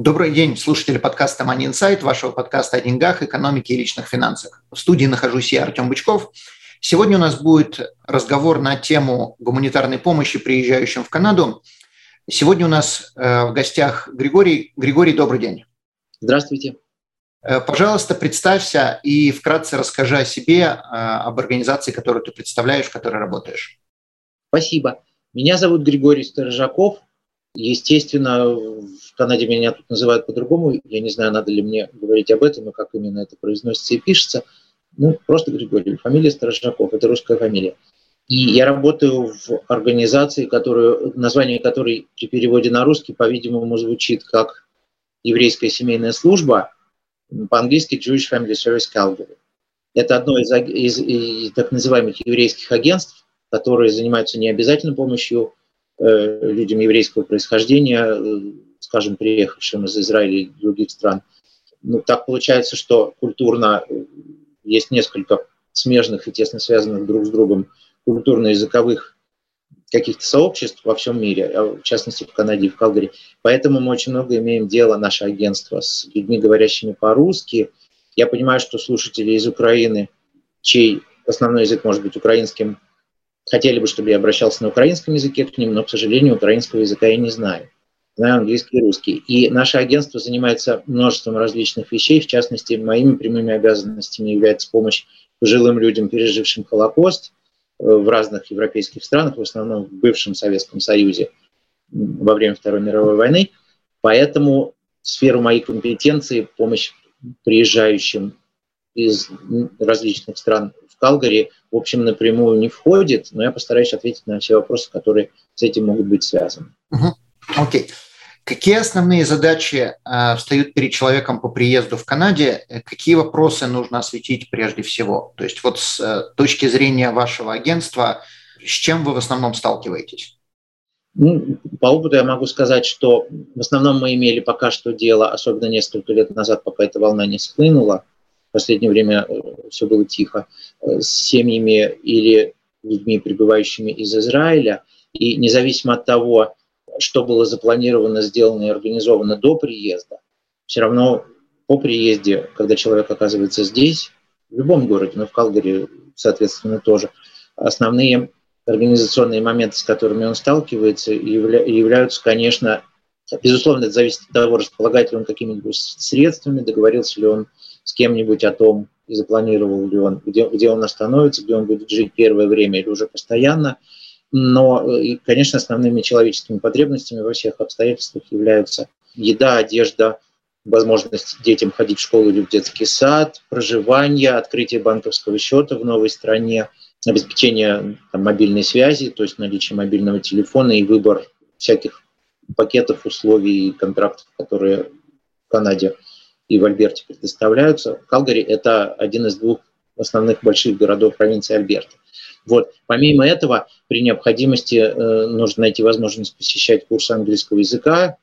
Добрый день, слушатели подкаста Money Insight, вашего подкаста о деньгах, экономике и личных финансах. В студии нахожусь я, Артем Бычков. Сегодня у нас будет разговор на тему гуманитарной помощи приезжающим в Канаду. Сегодня у нас э, в гостях Григорий. Григорий, добрый день. Здравствуйте. Э, пожалуйста, представься и вкратце расскажи о себе, э, об организации, которую ты представляешь, в которой работаешь. Спасибо. Меня зовут Григорий Сторожаков. Естественно, в Канаде меня тут называют по-другому. Я не знаю, надо ли мне говорить об этом и как именно это произносится и пишется. Ну, просто Григорий. Фамилия Сторожаков. Это русская фамилия. И я работаю в организации, которую, название которой при переводе на русский, по-видимому, звучит как еврейская семейная служба, по-английски Jewish Family Service Calgary. Это одно из, из, из так называемых еврейских агентств, которые занимаются необязательной помощью Э, людям еврейского происхождения, э, скажем, приехавшим из Израиля и других стран. Ну, так получается, что культурно э, есть несколько смежных и тесно связанных друг с другом культурно-языковых каких-то сообществ во всем мире, а в частности в Канаде и в Калгари. Поэтому мы очень много имеем дела, наше агентство, с людьми, говорящими по-русски. Я понимаю, что слушатели из Украины, чей основной язык может быть украинским, хотели бы, чтобы я обращался на украинском языке к ним, но, к сожалению, украинского языка я не знаю. Знаю английский и русский. И наше агентство занимается множеством различных вещей. В частности, моими прямыми обязанностями является помощь пожилым людям, пережившим Холокост э, в разных европейских странах, в основном в бывшем Советском Союзе во время Второй мировой войны. Поэтому в сферу моей компетенции помощь приезжающим из различных стран в Калгари, в общем, напрямую не входит, но я постараюсь ответить на все вопросы, которые с этим могут быть связаны. Окей. Какие основные задачи э, встают перед человеком по приезду в Канаде? Какие вопросы нужно осветить прежде всего? То есть вот с э, точки зрения вашего агентства, с чем вы в основном сталкиваетесь? Ну, по опыту я могу сказать, что в основном мы имели пока что дело, особенно несколько лет назад, пока эта волна не схлынула, в последнее время э, все было тихо, э, с семьями или людьми, прибывающими из Израиля. И независимо от того, что было запланировано, сделано и организовано до приезда, все равно по приезде, когда человек оказывается здесь, в любом городе, но в Калгари, соответственно, тоже, основные организационные моменты, с которыми он сталкивается, являются, конечно, безусловно, это зависит от того, располагает ли он какими-нибудь средствами, договорился ли он с кем-нибудь о том, и запланировал ли он, где, где он остановится, где он будет жить первое время или уже постоянно. Но, э, конечно, основными человеческими потребностями во всех обстоятельствах являются еда, одежда, возможность детям ходить в школу или в детский сад, проживание, открытие банковского счета в новой стране, обеспечение там, мобильной связи, то есть наличие мобильного телефона и выбор всяких пакетов, условий и контрактов, которые в Канаде и в Альберте предоставляются. Калгари – это один из двух основных больших городов провинции Альберта. Вот. Помимо этого, при необходимости э, нужно найти возможность посещать курсы английского языка,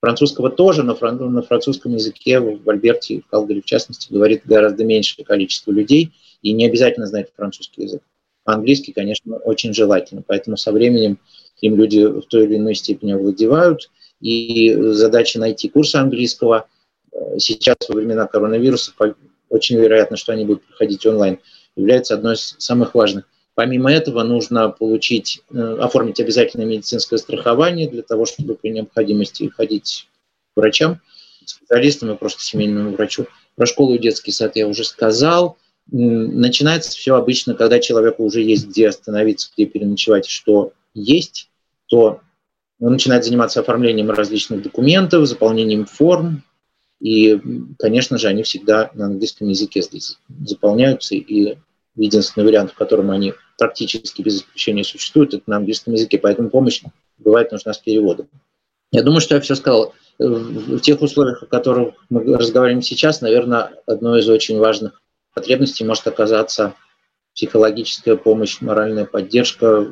французского тоже, но фран- на французском языке в Альберте, в Калгари в частности, говорит гораздо меньшее количество людей, и не обязательно знать французский язык. Английский, конечно, очень желательно, поэтому со временем им люди в той или иной степени овладевают, и задача найти курсы английского – сейчас во времена коронавируса очень вероятно, что они будут проходить онлайн, является одной из самых важных. Помимо этого нужно получить, э, оформить обязательное медицинское страхование для того, чтобы при необходимости ходить к врачам, специалистам и просто семейному врачу. Про школу и детский сад я уже сказал. Начинается все обычно, когда человеку уже есть где остановиться, где переночевать, что есть, то он начинает заниматься оформлением различных документов, заполнением форм, и, конечно же, они всегда на английском языке здесь заполняются, и единственный вариант, в котором они практически без исключения существуют, это на английском языке. Поэтому помощь бывает нужна с переводом. Я думаю, что я все сказал. В тех условиях, о которых мы разговариваем сейчас, наверное, одной из очень важных потребностей может оказаться психологическая помощь, моральная поддержка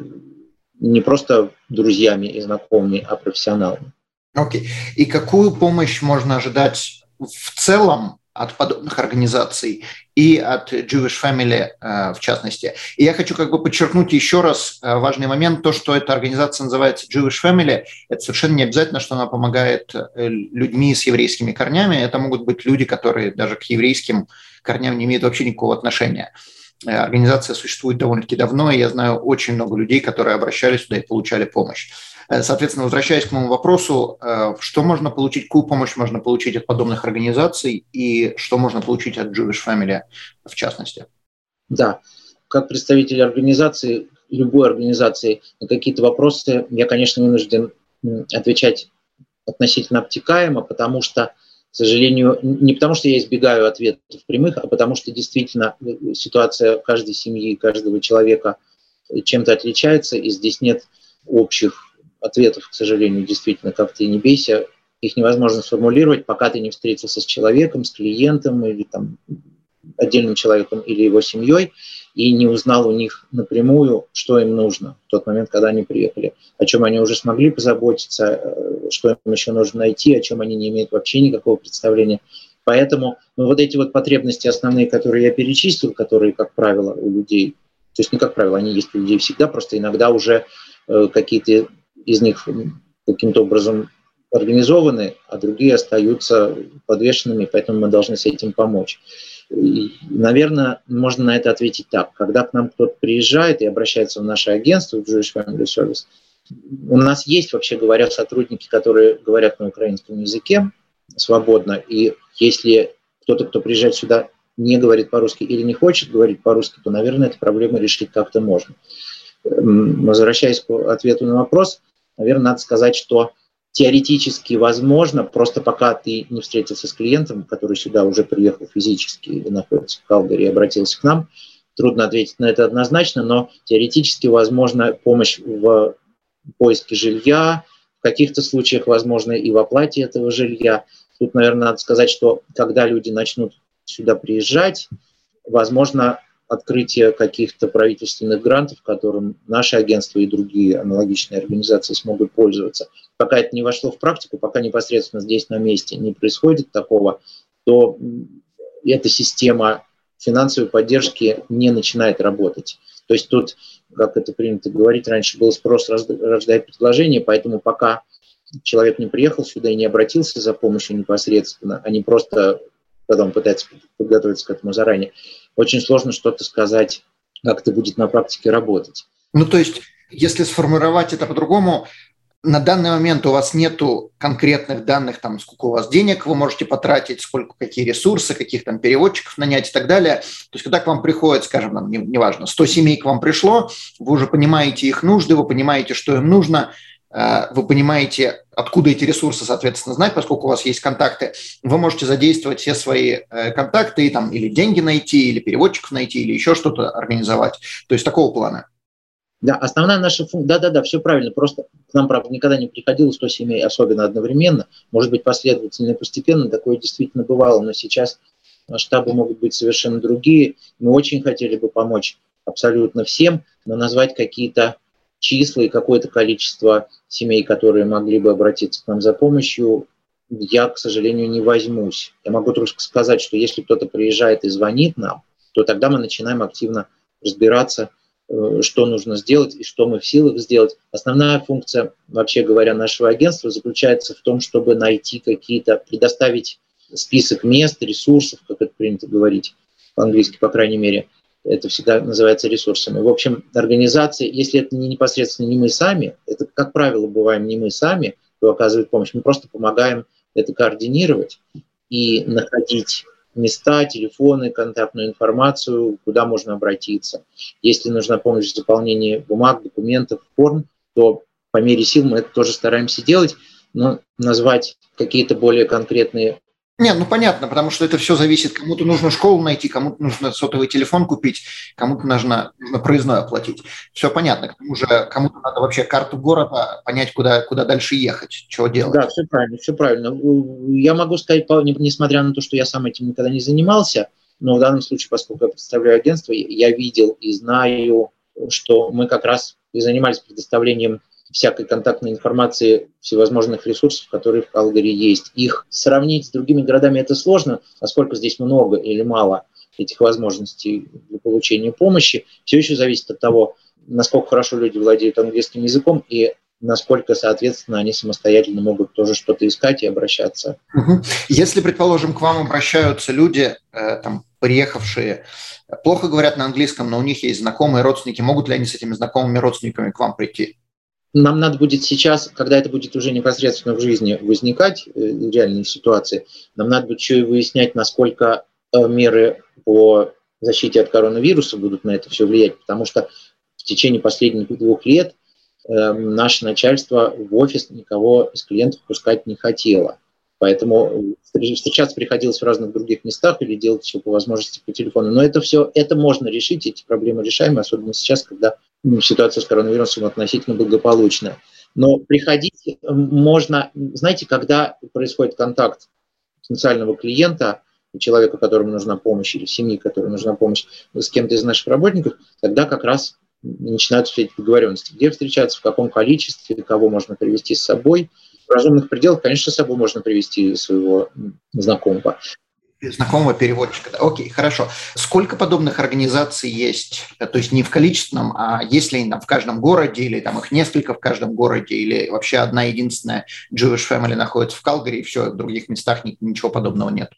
не просто друзьями и знакомыми, а профессионалами. Окей. Okay. И какую помощь можно ожидать в целом от подобных организаций и от Jewish Family э, в частности. И я хочу как бы подчеркнуть еще раз э, важный момент, то, что эта организация называется Jewish Family, это совершенно не обязательно, что она помогает э, людьми с еврейскими корнями, это могут быть люди, которые даже к еврейским корням не имеют вообще никакого отношения. Организация существует довольно-таки давно, и я знаю очень много людей, которые обращались туда и получали помощь. Э, соответственно, возвращаясь к моему вопросу, э, что можно получить, какую помощь можно получить от подобных организаций и что можно получить от Jewish Family в частности? Да, как представитель организации, любой организации, на какие-то вопросы я, конечно, вынужден отвечать относительно обтекаемо, потому что, к сожалению, не потому что я избегаю ответов прямых, а потому что действительно э, ситуация каждой семьи, каждого человека чем-то отличается, и здесь нет общих ответов, к сожалению, действительно, как ты не бейся, их невозможно сформулировать, пока ты не встретился с человеком, с клиентом или там отдельным человеком или его семьей и не узнал у них напрямую, что им нужно в тот момент, когда они приехали, о чем они уже смогли позаботиться, э, что им еще нужно найти, о чем они не имеют вообще никакого представления. Поэтому ну, вот эти вот потребности основные, которые я перечислил, которые, как правило, у людей, то есть не как правило, они есть у людей всегда, просто иногда уже э, какие-то из них каким-то образом организованы, а другие остаются подвешенными, поэтому мы должны с этим помочь. И, наверное, можно на это ответить так. Когда к нам кто-то приезжает и обращается в наше агентство, в Jewish Family Service, у нас есть, вообще говоря, сотрудники, которые говорят на украинском языке свободно, и если кто-то, кто приезжает сюда, не говорит по-русски или не хочет говорить по-русски, то, наверное, эту проблему решить как-то можно. Возвращаясь к ответу на вопрос, наверное, надо сказать, что теоретически возможно, просто пока ты не встретился с клиентом, который сюда уже приехал физически и находится в Калгари и обратился к нам, трудно ответить на это однозначно, но теоретически возможна помощь в поиске жилья, в каких-то случаях возможно и в оплате этого жилья. Тут, наверное, надо сказать, что когда люди начнут сюда приезжать, возможно, открытие каких-то правительственных грантов, которым наше агентство и другие аналогичные организации смогут пользоваться. Пока это не вошло в практику, пока непосредственно здесь на месте не происходит такого, то эта система финансовой поддержки не начинает работать. То есть тут, как это принято говорить, раньше был спрос рождает предложение, поэтому пока человек не приехал сюда и не обратился за помощью непосредственно, а не просто когда он пытается подготовиться к этому заранее, очень сложно что-то сказать, как это будет на практике работать. Ну, то есть, если сформировать это по-другому, на данный момент у вас нет конкретных данных, там, сколько у вас денег вы можете потратить, сколько, какие ресурсы, каких там переводчиков нанять и так далее. То есть, когда к вам приходит, скажем, там, неважно, 100 семей к вам пришло, вы уже понимаете их нужды, вы понимаете, что им нужно, вы понимаете, откуда эти ресурсы, соответственно, знать, поскольку у вас есть контакты, вы можете задействовать все свои э, контакты, там, или деньги найти, или переводчиков найти, или еще что-то организовать. То есть такого плана. Да, основная наша функция, да-да-да, все правильно, просто к нам, правда, никогда не приходило 100 семей, особенно одновременно, может быть, последовательно и постепенно, такое действительно бывало, но сейчас масштабы могут быть совершенно другие. Мы очень хотели бы помочь абсолютно всем, но назвать какие-то числа и какое-то количество семей, которые могли бы обратиться к нам за помощью, я, к сожалению, не возьмусь. Я могу только сказать, что если кто-то приезжает и звонит нам, то тогда мы начинаем активно разбираться, э, что нужно сделать и что мы в силах сделать. Основная функция, вообще говоря, нашего агентства заключается в том, чтобы найти какие-то, предоставить список мест, ресурсов, как это принято говорить по-английски, по крайней мере, это всегда называется ресурсами. В общем, организации, если это не непосредственно не мы сами, это, как правило, бываем не мы сами, кто оказывает помощь, мы просто помогаем это координировать и находить места, телефоны, контактную информацию, куда можно обратиться. Если нужна помощь в заполнении бумаг, документов, форм, то по мере сил мы это тоже стараемся делать, но назвать какие-то более конкретные Нет, ну понятно, потому что это все зависит. Кому-то нужно школу найти, кому-то нужно сотовый телефон купить, кому-то нужно, нужно проездной оплатить. Все понятно. К тому же кому-то надо вообще карту города понять, куда, куда дальше ехать, что делать. Да, все правильно, все правильно. Я могу сказать, несмотря на то, что я сам этим никогда не занимался, но в данном случае, поскольку я представляю агентство, я видел и знаю, что мы как раз и занимались предоставлением всякой контактной информации, всевозможных ресурсов, которые в Калгари есть. Их сравнить с другими городами это сложно, насколько здесь много или мало этих возможностей для получения помощи. Все еще зависит от того, насколько хорошо люди владеют английским языком и насколько, соответственно, они самостоятельно могут тоже что-то искать и обращаться. Если, предположим, к вам обращаются люди, э, там, приехавшие, плохо говорят на английском, но у них есть знакомые родственники, могут ли они с этими знакомыми родственниками к вам прийти? Нам надо будет сейчас, когда это будет уже непосредственно в жизни возникать, э, реальные ситуации, нам надо будет еще и выяснять, насколько э, меры по защите от коронавируса будут на это все влиять, потому что в течение последних двух лет э, наше начальство в офис никого из клиентов пускать не хотело. Поэтому встречаться приходилось в разных других местах или делать все по возможности по телефону. Но это все, это можно решить, эти проблемы решаемы, особенно сейчас, когда ситуация с коронавирусом относительно благополучная. Но приходить можно, знаете, когда происходит контакт потенциального клиента, человека, которому нужна помощь, или семьи, которой нужна помощь с кем-то из наших работников, тогда как раз начинаются все эти договоренности. Где встречаться, в каком количестве, кого можно привести с собой – в разумных пределах, конечно, с собой можно привести своего знакомого. Знакомого переводчика. Да. Окей, хорошо. Сколько подобных организаций есть? То есть не в количественном, а есть ли там в каждом городе, или там их несколько в каждом городе, или вообще одна единственная Jewish Family находится в Калгари, и все, в других местах ничего подобного нет?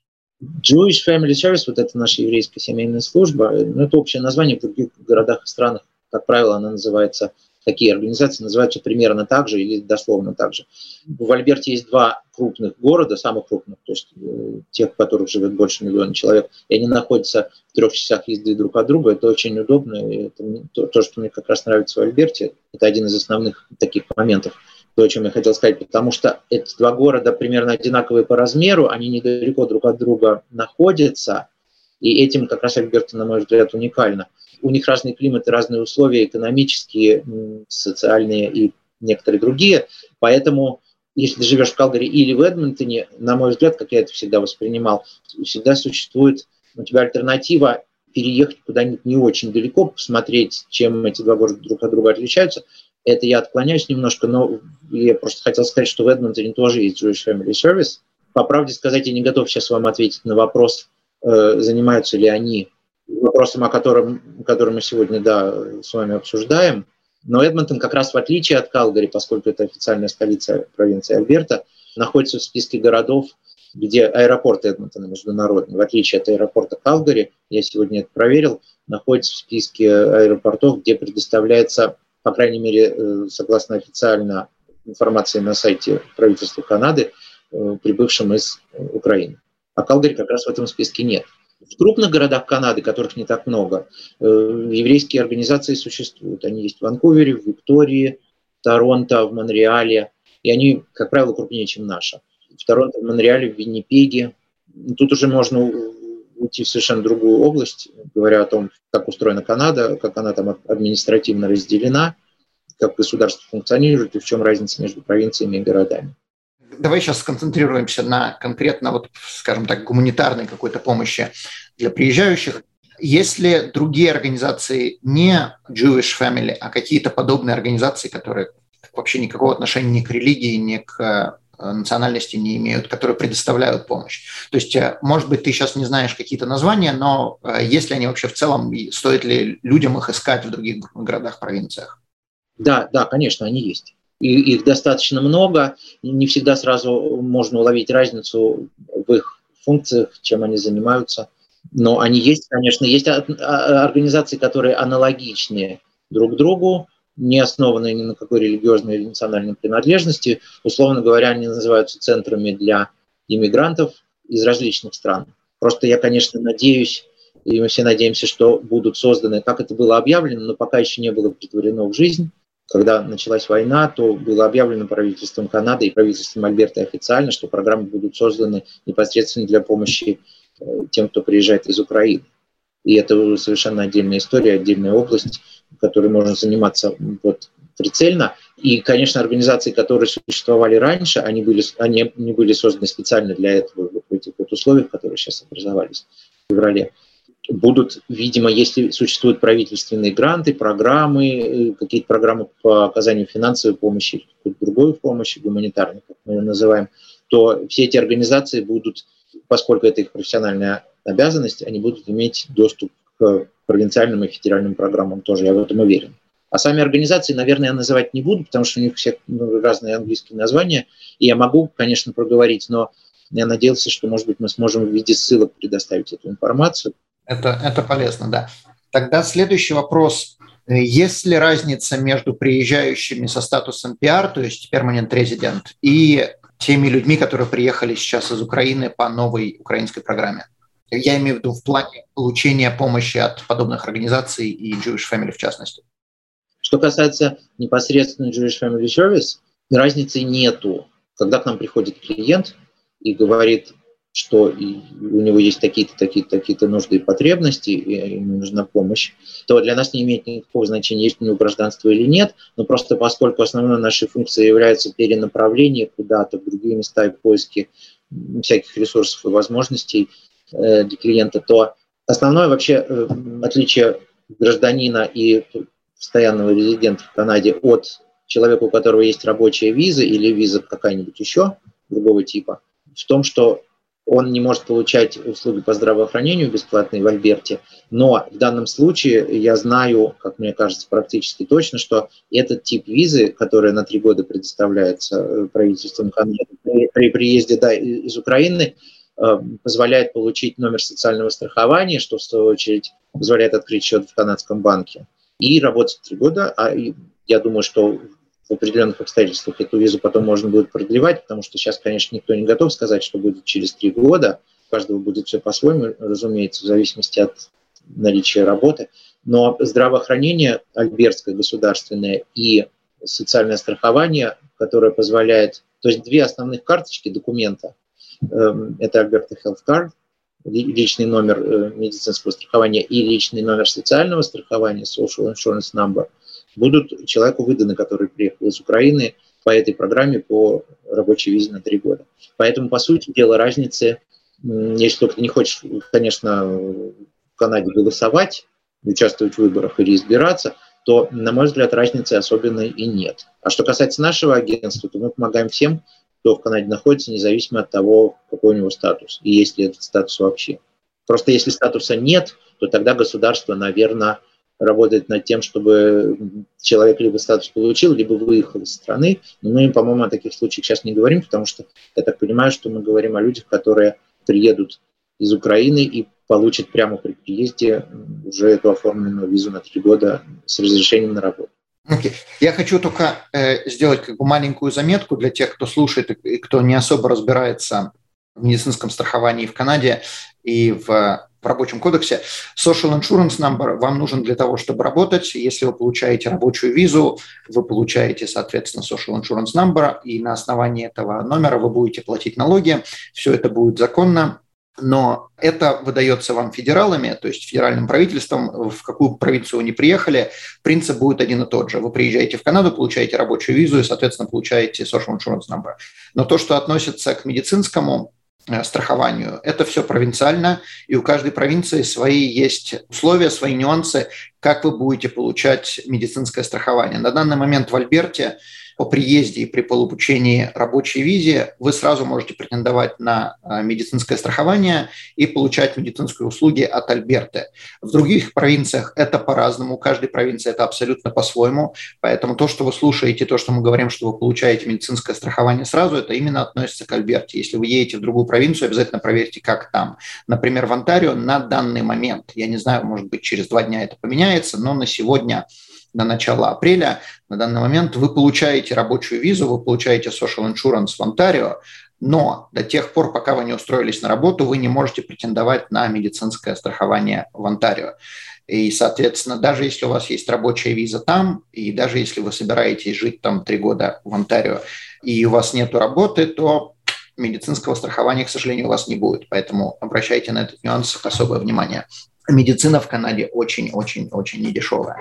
Jewish Family Service, вот это наша еврейская семейная служба, ну, это общее название в других городах и странах, как правило, она называется такие организации называются примерно так же или дословно так же. В Альберте есть два крупных города, самых крупных, то есть э, тех, в которых живет больше миллиона человек, и они находятся в трех часах езды друг от друга. Это очень удобно. И это то, то, что мне как раз нравится в Альберте, это один из основных таких моментов то, о чем я хотел сказать, потому что эти два города примерно одинаковые по размеру, они недалеко друг от друга находятся, и этим как раз Альберта, на мой взгляд, уникально у них разные климаты, разные условия экономические, социальные и некоторые другие. Поэтому, если ты живешь в Калгари или в Эдмонтоне, на мой взгляд, как я это всегда воспринимал, всегда существует у тебя альтернатива переехать куда-нибудь не очень далеко, посмотреть, чем эти два города друг от друга отличаются. Это я отклоняюсь немножко, но я просто хотел сказать, что в Эдмонтоне тоже есть Jewish Family Service. По правде сказать, я не готов сейчас вам ответить на вопрос, занимаются ли они вопросом, о котором, который мы сегодня да, с вами обсуждаем. Но Эдмонтон как раз в отличие от Калгари, поскольку это официальная столица провинции Альберта, находится в списке городов, где аэропорт Эдмонтона международный, в отличие от аэропорта Калгари, я сегодня это проверил, находится в списке аэропортов, где предоставляется, по крайней мере, э, согласно официально информации на сайте правительства Канады, э, прибывшим из Украины. А Калгари как раз в этом списке нет. В крупных городах Канады, которых не так много, э, еврейские организации существуют. Они есть в Ванкувере, в Виктории, в Торонто, в Монреале. И они, как правило, крупнее, чем наша. В Торонто, в Монреале, в Виннипеге. Тут уже можно уйти в совершенно другую область, говоря о том, как устроена Канада, как она там административно разделена, как государство функционирует и в чем разница между провинциями и городами. Давай сейчас сконцентрируемся на конкретно, вот, скажем так, гуманитарной какой-то помощи для приезжающих. Если другие организации не Jewish Family, а какие-то подобные организации, которые вообще никакого отношения ни к религии, ни к э, национальности не имеют, которые предоставляют помощь. То есть, э, может быть, ты сейчас не знаешь какие-то названия, но э, если они вообще в целом, стоит ли людям их искать в других городах, провинциях? Да, да, конечно, они есть и их достаточно много, не всегда сразу можно уловить разницу в их функциях, чем они занимаются. Но они есть, конечно, есть организации, которые аналогичные друг другу, не основанные ни на какой религиозной или национальной принадлежности. Условно говоря, они называются центрами для иммигрантов из различных стран. Просто я, конечно, надеюсь, и мы все надеемся, что будут созданы, как это было объявлено, но пока еще не было притворено в жизнь, Когда началась война, то было объявлено правительством Канады и правительством Альберта официально, что программы будут созданы непосредственно для помощи э, тем, кто приезжает из Украины. И это совершенно отдельная история, отдельная область, которой можно заниматься вот прицельно. И, конечно, организации, которые существовали раньше, они были, они не были созданы специально для этого вот в этих вот условиях, которые сейчас образовались в феврале будут, видимо, если существуют правительственные гранты, программы, э, какие-то программы по оказанию финансовой помощи, какой-то другой помощи, гуманитарной, как мы ее называем, то все эти организации будут, поскольку это их профессиональная обязанность, они будут иметь доступ к провинциальным и федеральным программам тоже, я в этом уверен. А сами организации, наверное, я называть не буду, потому что у них все разные английские названия, и я могу, конечно, проговорить, но я надеялся, что, может быть, мы сможем в виде ссылок предоставить эту информацию. Это, это полезно, да. Тогда следующий вопрос. Есть ли разница между приезжающими со статусом PR, то есть permanent resident, и теми людьми, которые приехали сейчас из Украины по новой украинской программе? Я имею в виду в плане получения помощи от подобных организаций и Jewish Family в частности. Что касается непосредственно Jewish Family Service, разницы нету. Когда к нам приходит клиент и говорит, что у него есть такие-то, такие-то, такие-то нужды и потребности, и ему нужна помощь, то для нас не имеет никакого значения, есть у него гражданство или нет, но просто поскольку основной нашей функцией является перенаправление куда-то в другие места и поиски всяких ресурсов и возможностей э, для клиента, то основное вообще э, отличие гражданина и постоянного резидента в Канаде от человека, у которого есть рабочая виза или виза какая-нибудь еще другого типа, в том, что он не может получать услуги по здравоохранению бесплатные в Альберте, но в данном случае я знаю, как мне кажется, практически точно, что этот тип визы, которая на три года предоставляется э, правительством Канады при приезде да, из Украины, э, позволяет получить номер социального страхования, что в свою очередь позволяет открыть счет в канадском банке и работать три года. А я думаю, что в определенных обстоятельствах эту визу потом можно будет продлевать, потому что сейчас, конечно, никто не готов сказать, что будет через три года. У каждого будет все по-своему, разумеется, в зависимости от наличия работы. Но здравоохранение альбертское государственное и социальное страхование, которое позволяет... То есть две основных карточки документа. Эм, это Альберта Health Card, личный номер э, медицинского страхования и личный номер социального страхования, Social Insurance Number – будут человеку выданы, который приехал из Украины по этой программе по рабочей визе на три года. Поэтому, по сути дела, разницы, если только не хочешь, конечно, в Канаде голосовать, участвовать в выборах или избираться, то, на мой взгляд, разницы особенной и нет. А что касается нашего агентства, то мы помогаем всем, кто в Канаде находится, независимо от того, какой у него статус, и есть ли этот статус вообще. Просто если статуса нет, то тогда государство, наверное, работает над тем, чтобы человек либо статус получил, либо выехал из страны. Но мы, по-моему, о таких случаях сейчас не говорим, потому что я так понимаю, что мы говорим о людях, которые приедут из Украины и получат прямо при приезде уже эту оформленную визу на три года с разрешением на работу. Okay. Я хочу только э, сделать как бы маленькую заметку для тех, кто слушает и кто не особо разбирается в медицинском страховании в Канаде и в в рабочем кодексе. Social Insurance Number вам нужен для того, чтобы работать. Если вы получаете рабочую визу, вы получаете, соответственно, Social Insurance Number, и на основании этого номера вы будете платить налоги. Все это будет законно. Но это выдается вам федералами, то есть федеральным правительством, в какую провинцию вы не приехали, принцип будет один и тот же. Вы приезжаете в Канаду, получаете рабочую визу и, соответственно, получаете social insurance number. Но то, что относится к медицинскому страхованию. Это все провинциально, и у каждой провинции свои есть условия, свои нюансы, как вы будете получать медицинское страхование. На данный момент в Альберте по приезде и при получении рабочей визе вы сразу можете претендовать на а, медицинское страхование и получать медицинские услуги от Альберты. В других провинциях это по-разному, у каждой провинции это абсолютно по-своему, поэтому то, что вы слушаете, то, что мы говорим, что вы получаете медицинское страхование сразу, это именно относится к Альберте. Если вы едете в другую провинцию, обязательно проверьте, как там. Например, в Онтарио на данный момент, я не знаю, может быть, через два дня это поменяется, но на сегодня на начало апреля. На данный момент вы получаете рабочую визу, вы получаете social insurance в Онтарио, но до тех пор, пока вы не устроились на работу, вы не можете претендовать на медицинское страхование в Онтарио. И, соответственно, даже если у вас есть рабочая виза там, и даже если вы собираетесь жить там три года в Онтарио, и у вас нет работы, то медицинского страхования, к сожалению, у вас не будет. Поэтому обращайте на этот нюанс особое внимание. Медицина в Канаде очень-очень-очень недешевая.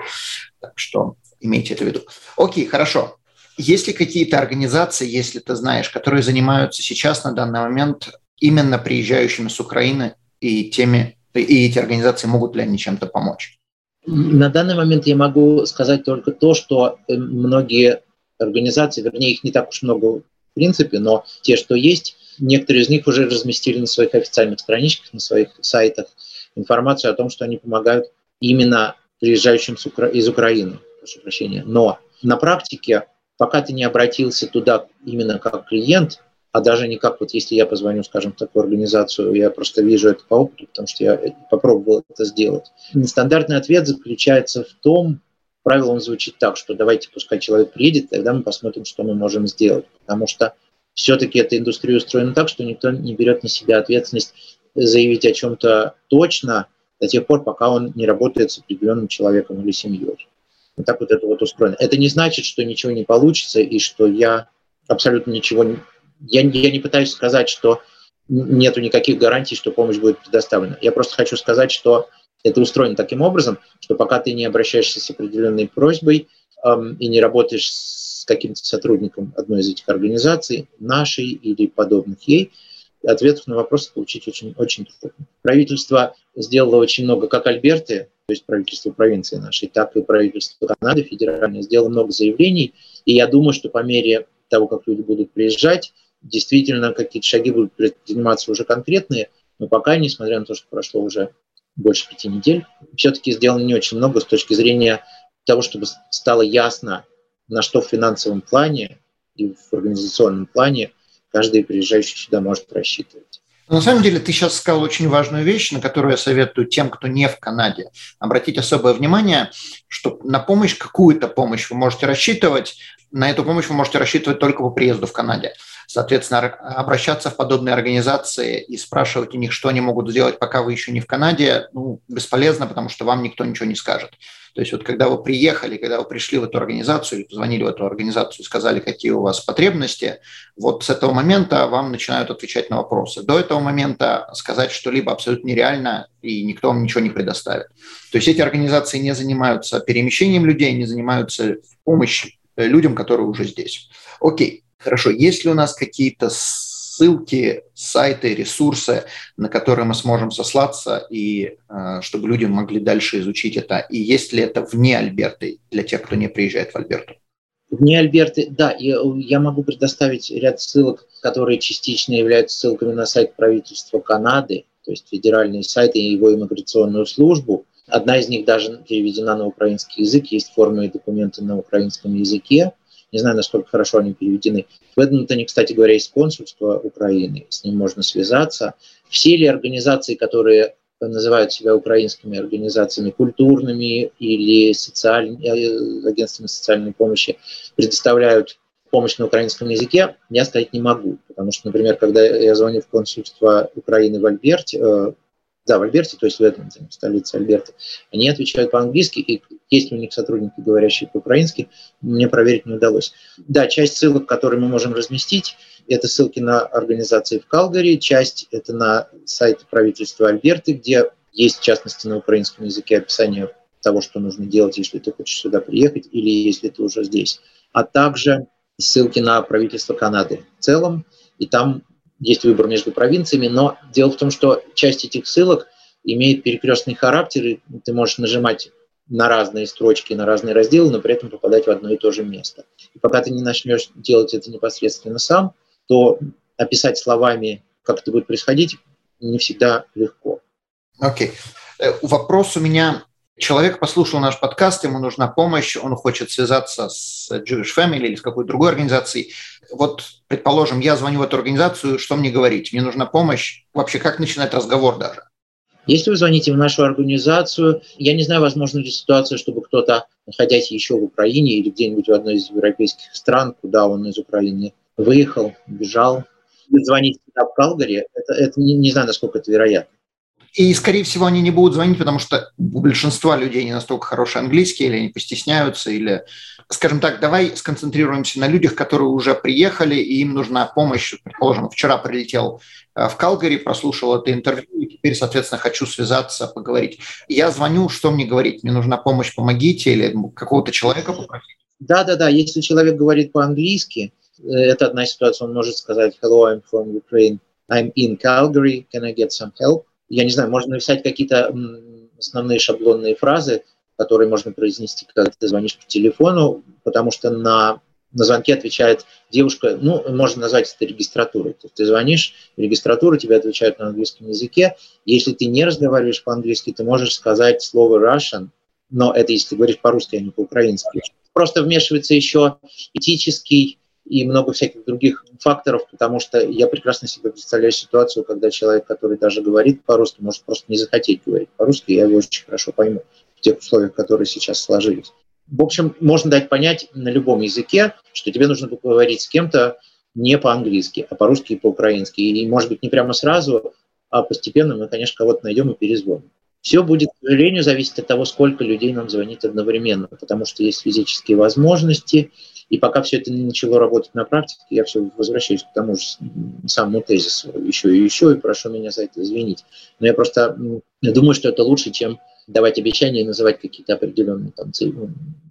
Так что имейте это в виду. Окей, хорошо. Есть ли какие-то организации, если ты знаешь, которые занимаются сейчас на данный момент именно приезжающими с Украины и теми, и эти организации могут ли они чем-то помочь? На данный момент я могу сказать только то, что э, многие организации, вернее, их не так уж много в принципе, но те, что есть, некоторые из них уже разместили на своих официальных страничках, на своих сайтах информацию о том, что они помогают именно приезжающим из Украины. Прошу прощения. Но на практике, пока ты не обратился туда именно как клиент, а даже не как вот если я позвоню, скажем, в такую организацию, я просто вижу это по опыту, потому что я попробовал это сделать. Стандартный ответ заключается в том, правило он звучит так, что давайте пускай человек приедет, тогда мы посмотрим, что мы можем сделать. Потому что все-таки эта индустрия устроена так, что никто не берет на себя ответственность заявить о чем-то точно до тех пор, пока он не работает с определенным человеком или семьей. Вот так вот это вот устроено. Это не значит, что ничего не получится и что я абсолютно ничего не я, я не пытаюсь сказать, что нету никаких гарантий, что помощь будет предоставлена. Я просто хочу сказать, что это устроено таким образом, что пока ты не обращаешься с определенной просьбой эм, и не работаешь с каким-то сотрудником одной из этих организаций, нашей или подобных ей, ответов на вопросы получить очень, очень трудно. Правительство сделало очень много, как Альберты, то есть правительство провинции нашей, так и правительство Канады федеральное, сделало много заявлений, и я думаю, что по мере того, как люди будут приезжать, действительно какие-то шаги будут предприниматься уже конкретные, но пока, несмотря на то, что прошло уже больше пяти недель, все-таки сделано не очень много с точки зрения того, чтобы стало ясно, на что в финансовом плане и в организационном плане каждый приезжающий сюда может рассчитывать. На самом деле ты сейчас сказал очень важную вещь, на которую я советую тем, кто не в Канаде, обратить особое внимание, что на помощь, какую-то помощь вы можете рассчитывать, на эту помощь вы можете рассчитывать только по приезду в Канаде. Соответственно, обращаться в подобные организации и спрашивать у них, что они могут сделать, пока вы еще не в Канаде, ну, бесполезно, потому что вам никто ничего не скажет. То есть вот когда вы приехали, когда вы пришли в эту организацию или позвонили в эту организацию, сказали, какие у вас потребности, вот с этого момента вам начинают отвечать на вопросы. До этого момента сказать что-либо абсолютно нереально, и никто вам ничего не предоставит. То есть эти организации не занимаются перемещением людей, не занимаются помощью людям, которые уже здесь. Окей. Хорошо, есть ли у нас какие-то ссылки, сайты, ресурсы, на которые мы сможем сослаться, и э, чтобы люди могли дальше изучить это? И есть ли это вне Альберты для тех, кто не приезжает в Альберту? Вне Альберты, да, я, я могу предоставить ряд ссылок, которые частично являются ссылками на сайт правительства Канады, то есть федеральный сайт и его иммиграционную службу. Одна из них даже переведена на украинский язык, есть формы и документы на украинском языке. Не знаю, насколько хорошо они переведены. В Эдмонтоне, кстати говоря, есть консульство Украины, с ним можно связаться. Все ли организации, которые называют себя украинскими организациями культурными или социальными, э, агентствами социальной помощи, предоставляют помощь на украинском языке, я сказать не могу. Потому что, например, когда я звоню в консульство Украины в Альберте, э, да, в Альберте, то есть в этом в столице Альберта, они отвечают по-английски, и есть у них сотрудники, говорящие по-украински, мне проверить не удалось. Да, часть ссылок, которые мы можем разместить, это ссылки на организации в Калгари, часть это на сайт правительства Альберты, где есть, в частности, на украинском языке описание того, что нужно делать, если ты хочешь сюда приехать или если ты уже здесь. А также ссылки на правительство Канады в целом, и там есть выбор между провинциями, но дело в том, что часть этих ссылок имеет перекрестный характер, и ты можешь нажимать на разные строчки, на разные разделы, но при этом попадать в одно и то же место. И пока ты не начнешь делать это непосредственно сам, то описать словами, как это будет происходить, не всегда легко. Окей. Okay. Э, вопрос у меня Человек послушал наш подкаст, ему нужна помощь, он хочет связаться с Jewish Family или с какой-то другой организацией. Вот, предположим, я звоню в эту организацию, что мне говорить? Мне нужна помощь. Вообще, как начинать разговор даже? Если вы звоните в нашу организацию, я не знаю, возможно ли ситуация, чтобы кто-то, находясь еще в Украине или где-нибудь в одной из европейских стран, куда он из Украины выехал, бежал, звонить в Калгари, это, это не, не знаю, насколько это вероятно. И, скорее всего, они не будут звонить, потому что у большинства людей не настолько хороший английский, или они постесняются, или, скажем так, давай сконцентрируемся на людях, которые уже приехали, и им нужна помощь. Предположим, вчера прилетел э, в Калгари, прослушал это интервью, и теперь, соответственно, хочу связаться, поговорить. Я звоню, что мне говорить? Мне нужна помощь, помогите, или какого-то человека попросить? Да-да-да, если человек говорит по-английски, э, это одна ситуация, он может сказать «Hello, I'm from Ukraine, I'm in Calgary, can I get some help?» Я не знаю, можно написать какие-то основные шаблонные фразы, которые можно произнести, когда ты звонишь по телефону, потому что на, на звонке отвечает девушка, ну, можно назвать это регистратурой. То есть ты звонишь в регистратуру, тебе отвечают на английском языке. Если ты не разговариваешь по-английски, ты можешь сказать слово Russian, но это если ты говоришь по-русски, а не по-украински. Просто вмешивается еще этический и много всяких других факторов, потому что я прекрасно себе представляю ситуацию, когда человек, который даже говорит по-русски, может просто не захотеть говорить по-русски, я его очень хорошо пойму в тех условиях, которые сейчас сложились. В общем, можно дать понять на любом языке, что тебе нужно поговорить с кем-то не по-английски, а по-русски и по-украински. И, может быть, не прямо сразу, а постепенно мы, конечно, кого-то найдем и перезвоним. Все будет, к сожалению, зависеть от того, сколько людей нам звонит одновременно, потому что есть физические возможности, и пока все это не начало работать на практике, я все возвращаюсь к тому же самому тезису еще и еще, и прошу меня за это извинить. Но я просто думаю, что это лучше, чем давать обещания и называть какие-то определенные там цели.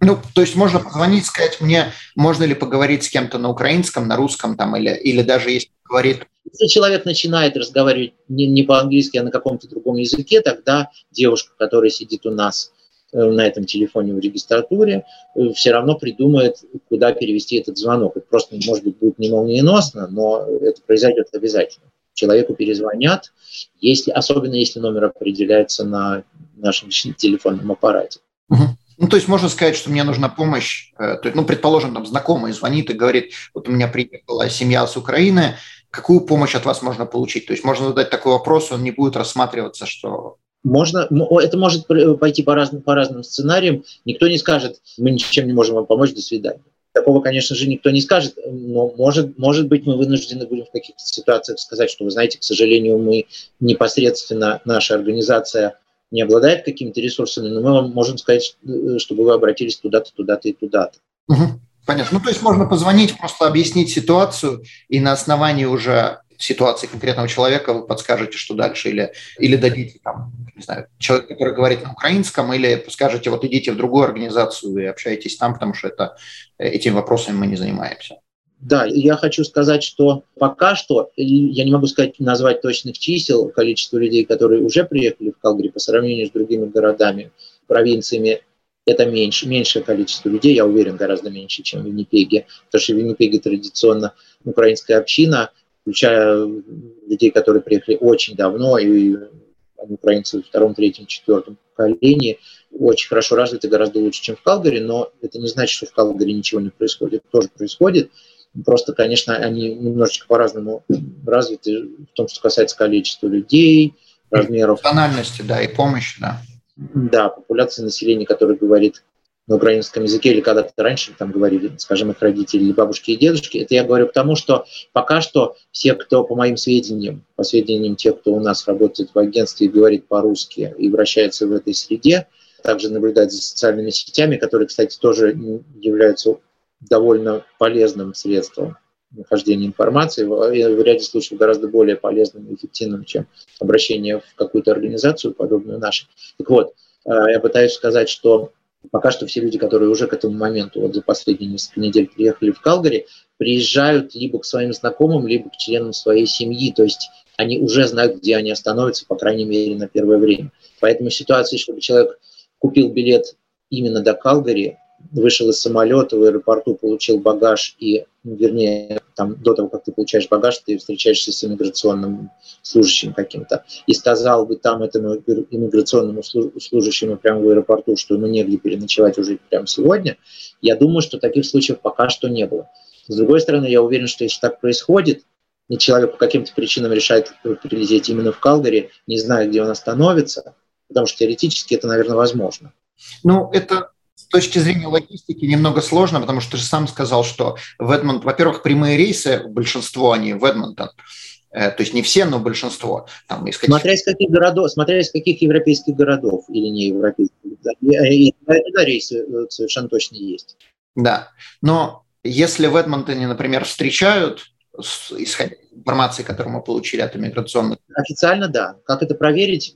Ну, то есть можно позвонить, сказать мне, можно ли поговорить с кем-то на украинском, на русском там, или, или даже если говорит... Если человек начинает разговаривать не, не по-английски, а на каком-то другом языке, тогда девушка, которая сидит у нас Э, на этом телефоне в регистратуре, э, все равно придумает, куда перевести этот звонок. Это просто, может быть, будет не молниеносно, но это произойдет обязательно. Человеку перезвонят, если, особенно если номер определяется на нашем телефонном аппарате. Угу. Ну, то есть можно сказать, что мне нужна помощь. Э, ну, предположим, там знакомый звонит и говорит, вот у меня приехала семья с Украины, какую помощь от вас можно получить? То есть можно задать такой вопрос, он не будет рассматриваться, что можно, это может пойти по разным, по разным сценариям. Никто не скажет, мы ничем не можем вам помочь, до свидания. Такого, конечно же, никто не скажет, но может, может быть мы вынуждены будем в каких-то ситуациях сказать, что, вы знаете, к сожалению, мы непосредственно, наша организация не обладает какими-то ресурсами, но мы вам можем сказать, э, чтобы вы обратились туда-то, туда-то и туда-то. Угу. Понятно. Ну, то есть можно позвонить, просто объяснить ситуацию, и на основании уже ситуации конкретного человека вы подскажете, что дальше, или, или дадите там, не знаю, человек, который говорит на украинском, или скажете, вот идите в другую организацию и общайтесь там, потому что это, э, этими вопросами мы не занимаемся. Да, я хочу сказать, что пока что, я не могу сказать, назвать точных чисел, количество людей, которые уже приехали в Калгари по сравнению с другими городами, провинциями, это меньше, меньшее количество людей, я уверен, гораздо меньше, чем в Виннипеге, потому что в Виннипеге традиционно украинская община – включая людей, которые приехали очень давно, и украинцы в втором, третьем, четвертом поколении, очень хорошо развиты, гораздо лучше, чем в Калгари, но это не значит, что в Калгари ничего не происходит. Это тоже происходит. Просто, конечно, они немножечко по-разному развиты в том, что касается количества людей, размеров. Тональности, да, и помощи, да. Да, популяция населения, которая говорит на украинском языке, или когда-то раньше там говорили, скажем, их родители или бабушки и дедушки, это я говорю к тому, что пока что все, кто, по моим сведениям, по сведениям тех, кто у нас работает в агентстве и говорит по-русски и вращается в этой среде, также наблюдать за социальными сетями, которые, кстати, тоже являются довольно полезным средством нахождения информации, в ряде случаев гораздо более полезным и эффективным, чем обращение в какую-то организацию, подобную нашей. Так вот, э, я пытаюсь сказать, что Пока что все люди, которые уже к этому моменту, вот за последние несколько недель приехали в Калгари, приезжают либо к своим знакомым, либо к членам своей семьи. То есть они уже знают, где они остановятся, по крайней мере, на первое время. Поэтому ситуация, чтобы человек купил билет именно до Калгари, вышел из самолета, в аэропорту получил багаж и, ну, вернее, там, до того, как ты получаешь багаж, ты встречаешься с иммиграционным служащим каким-то, и сказал бы там этому иммиграционному служащему прямо в аэропорту, что ему негде переночевать уже прямо сегодня, я думаю, что таких случаев пока что не было. С другой стороны, я уверен, что если так происходит, и человек по каким-то причинам решает прилететь именно в Калгари, не зная, где он остановится, потому что теоретически это, наверное, возможно. Ну, это с точки зрения логистики немного сложно, потому что ты же сам сказал, что в Эдмонт, во-первых, прямые рейсы, большинство они в Эдмонтон, Э, то есть не все, но большинство. Там, из каких... смотря, из каких городов, смотря из каких европейских городов или не европейских. И, и, и рейсы э, совершенно точно есть. Да, но если в Эдмонтоне, например, встречают, исходя из информации, которую мы получили от иммиграционных? Официально, да. Как это проверить?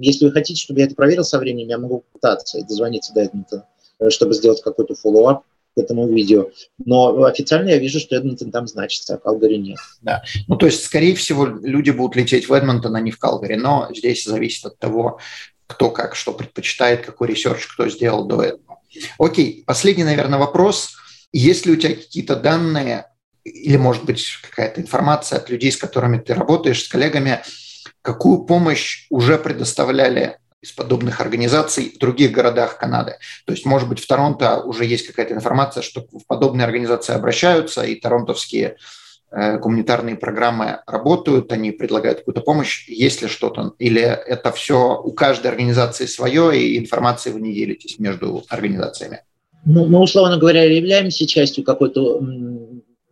Если вы хотите, чтобы я это проверил со временем, я могу пытаться дозвониться до Эдмонтона, э, чтобы сделать какой-то follow-up к этому видео. Но официально я вижу, что Эдмонтон там значится, а Калгари нет. Да. Ну, то есть, скорее всего, люди будут лететь в Эдмонтон, а не в Калгари. Но здесь зависит от того, кто как что предпочитает, какой research кто сделал до этого. Окей, последний, наверное, вопрос. Есть ли у тебя какие-то данные или, может быть, какая-то информация от людей, с которыми ты работаешь, с коллегами, какую помощь уже предоставляли из подобных организаций в других городах Канады. То есть, может быть, в Торонто уже есть какая-то информация, что в подобные организации обращаются, и торонтовские э, гуманитарные программы работают, они предлагают какую-то помощь, есть ли что-то, или это все у каждой организации свое, и информацией вы не делитесь между организациями? Ну, мы, условно говоря, являемся частью какой-то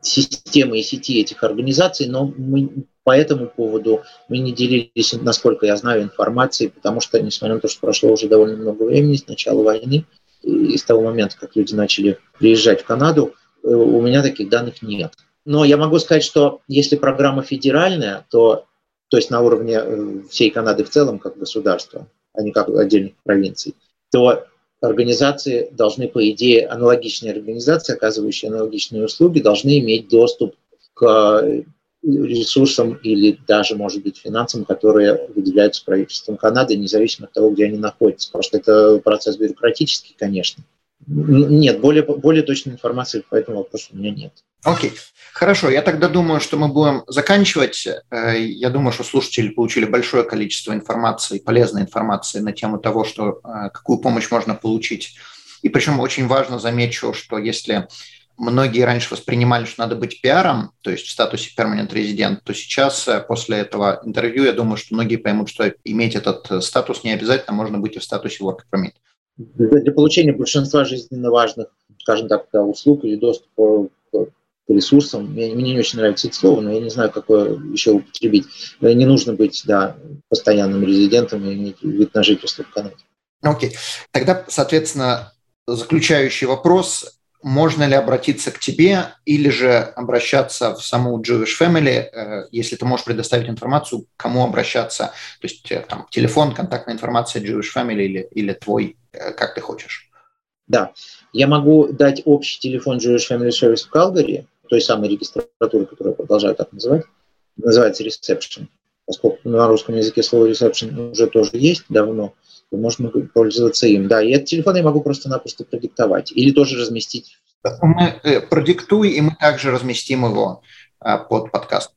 системы и сети этих организаций, но мы по этому поводу мы не делились, насколько я знаю, информацией, потому что, несмотря на то, что прошло уже довольно много времени с начала войны, и с того момента, как люди начали приезжать в Канаду, э, у меня таких данных нет. Но я могу сказать, что если программа федеральная, то, то есть на уровне э, всей Канады в целом, как государства, а не как отдельных провинций, то организации должны, по идее, аналогичные организации, оказывающие аналогичные услуги, должны иметь доступ к ресурсам или даже, может быть, финансам, которые выделяются правительством Канады, независимо от того, где они находятся. Просто это процесс бюрократический, конечно. Нет, более, более точной информации по этому вопросу у меня нет. Окей, okay. хорошо. Я тогда думаю, что мы будем заканчивать. Э, я думаю, что слушатели получили большое количество информации, полезной информации на тему того, что, э, какую помощь можно получить. И причем очень важно замечу, что если многие раньше воспринимали, что надо быть пиаром, то есть в статусе permanent резидент, то сейчас э, после этого интервью я думаю, что многие поймут, что иметь этот статус не обязательно, можно быть и в статусе work permit для получения большинства жизненно важных, скажем так, услуг или доступа к ресурсам. Мне, не очень нравится это слово, но я не знаю, какое еще употребить. Не нужно быть да, постоянным резидентом и иметь вид на жительство в Канаде. Окей. Okay. Тогда, соответственно, заключающий вопрос можно ли обратиться к тебе или же обращаться в саму Jewish Family, э, если ты можешь предоставить информацию, кому обращаться, то есть э, там телефон, контактная информация Jewish Family или, или твой, э, как ты хочешь. Да, я могу дать общий телефон Jewish Family Service в Калгари, той самой регистратуры, которую я продолжаю так называть, называется Reception. Поскольку на русском языке слово Reception уже тоже есть давно, можно пользоваться им. Да, и этот телефон я могу просто-напросто продиктовать или тоже разместить. Мы э, продиктуй, и мы также разместим его а, под подкаст.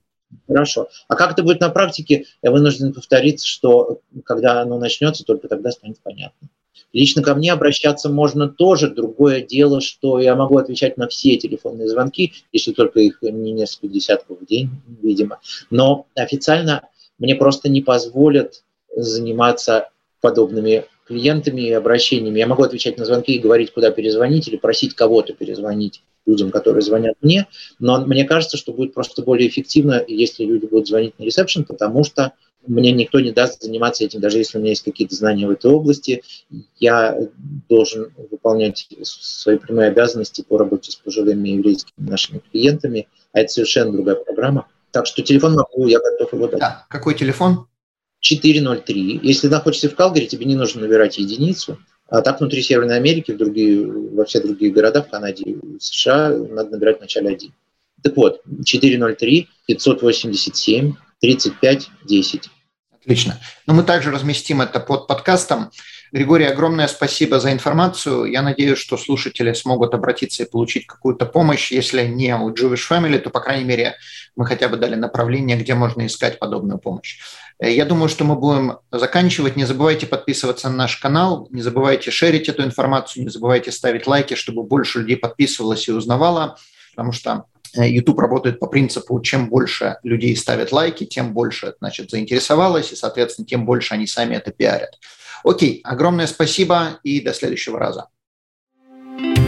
Хорошо. А как это будет на практике, я вынужден повториться, что когда оно начнется, только тогда станет понятно. Лично ко мне обращаться можно тоже. Другое дело, что я могу отвечать на все телефонные звонки, если только их не несколько десятков в день, видимо. Но официально мне просто не позволят заниматься подобными клиентами и обращениями. Я могу отвечать на звонки и говорить, куда перезвонить, или просить кого-то перезвонить людям, которые звонят мне, но мне кажется, что будет просто более эффективно, если люди будут звонить на ресепшн, потому что мне никто не даст заниматься этим, даже если у меня есть какие-то знания в этой области. Я должен выполнять свои прямые обязанности по работе с пожилыми еврейскими нашими клиентами, а это совершенно другая программа. Так что телефон могу, я готов его дать. Да. Какой телефон? 403. Если находишься в Калгари, тебе не нужно набирать единицу. А так внутри Северной Америки, в другие, во все другие города в Канаде в США надо набирать в начале 1. Так вот, 403 587 35 10. Отлично. Но мы также разместим это под подкастом. Григорий, огромное спасибо за информацию. Я надеюсь, что слушатели смогут обратиться и получить какую-то помощь. Если не у Jewish Family, то, по крайней мере, мы хотя бы дали направление, где можно искать подобную помощь. Э, я думаю, что мы будем заканчивать. Не забывайте подписываться на наш канал, не забывайте шерить эту информацию, не забывайте ставить лайки, чтобы больше людей подписывалось и узнавало, потому что YouTube работает по принципу, чем больше людей ставят лайки, тем больше, значит, заинтересовалось, и, соответственно, тем больше они сами это пиарят. Окей, огромное спасибо и до следующего раза.